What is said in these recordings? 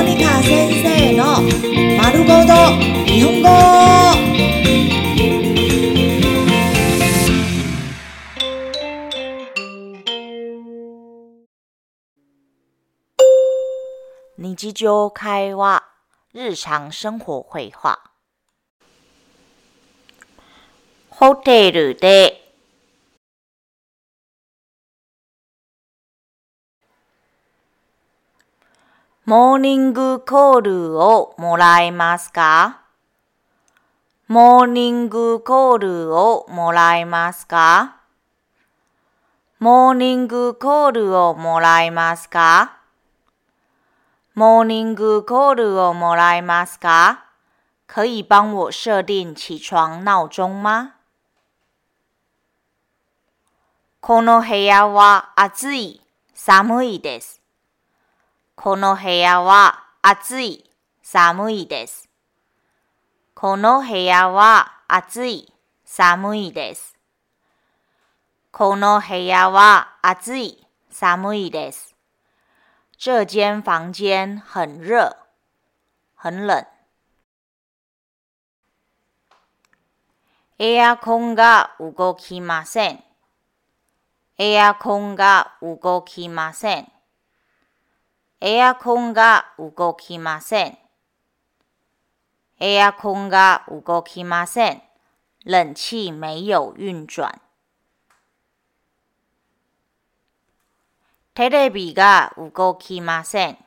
モニカ先生の丸ごと日本語。日常会話、日常生活会話。ホテルでモーニングコールをもらえますか？モーニングコールをもらえますか？モーニングコールをもらえますか？モーニングコールをもらえますか？可以帮我设定起床闹鐘吗？この部屋は暑い、寒いです。この部屋は暑い、寒いです。この部屋は暑い、寒いです。この部屋は暑い、寒いです。这间房间很热，很冷。エアコンが動きません。エアコンが動きません。エアコンが動きません。エアコンが動きません。冷气没有运转。テレビが動きません。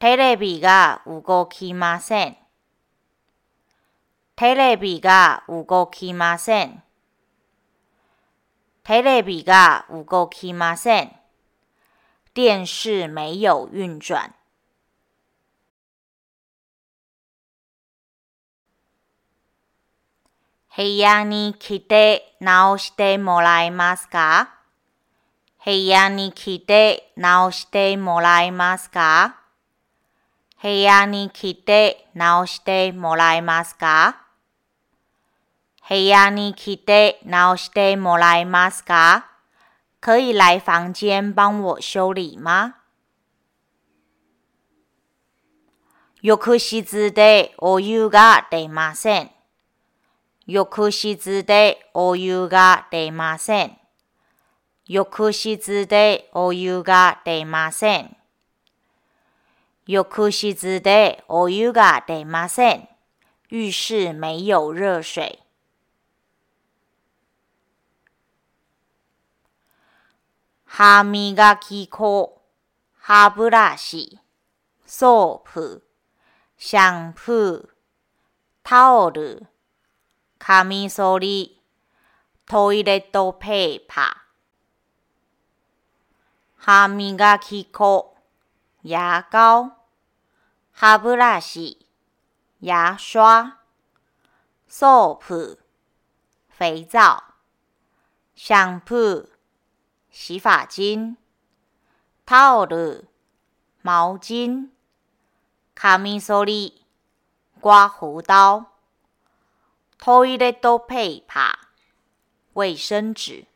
テレビが動きません。テレビが動きません。テレビが動きません。電視没有運轉。部屋に来て直してもらえますか？部屋に来て直してもらえますか？部屋に来て直してもらえますか？部屋に来て直してもらえますか？可以来房间帮我修理吗浴室でお湯が出ません。浴室でお湯が出ません。浴室でお湯が出ません。浴室でお湯が出ません。浴室没有热水。 歯磨き粉、歯ブラシ、ソープ、シャンプー、タオル、カミソリ、トイレットペーパー。歯磨き粉、牙膏、歯ブラシ、牙刷、ソープ、肥皂、シャンプー、洗发精、タオル、毛巾、カミソリ、刮胡刀、トイレットペーパー、衛生紙。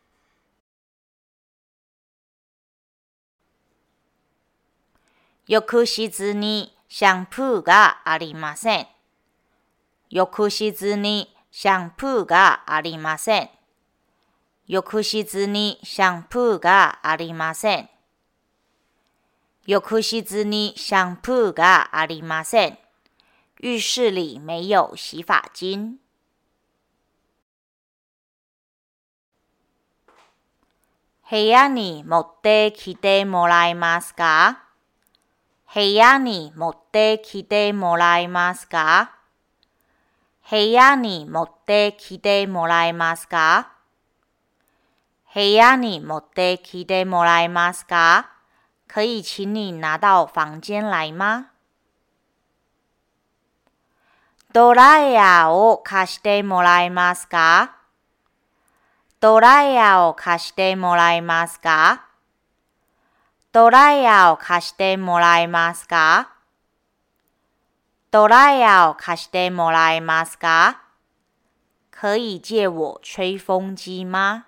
浴室にシャンプーがありません。浴室にシャンプーがありません。浴室にシャンプーがありません。浴室にシャンプーがありません。浴室里没有洗发精。部屋に持ってきてもらえますか？部屋に持ってきてもらえますか？部屋に持ってきてもらえますか？部屋に持ってきてもらえますか？可以请你拿到房间来吗？ドライヤーを貸してもらえますか？ドライヤーを貸してもらえますか？ドライヤーを貸してもらえますか？ドライヤーを貸してもらえますか？可以借我吹风机吗？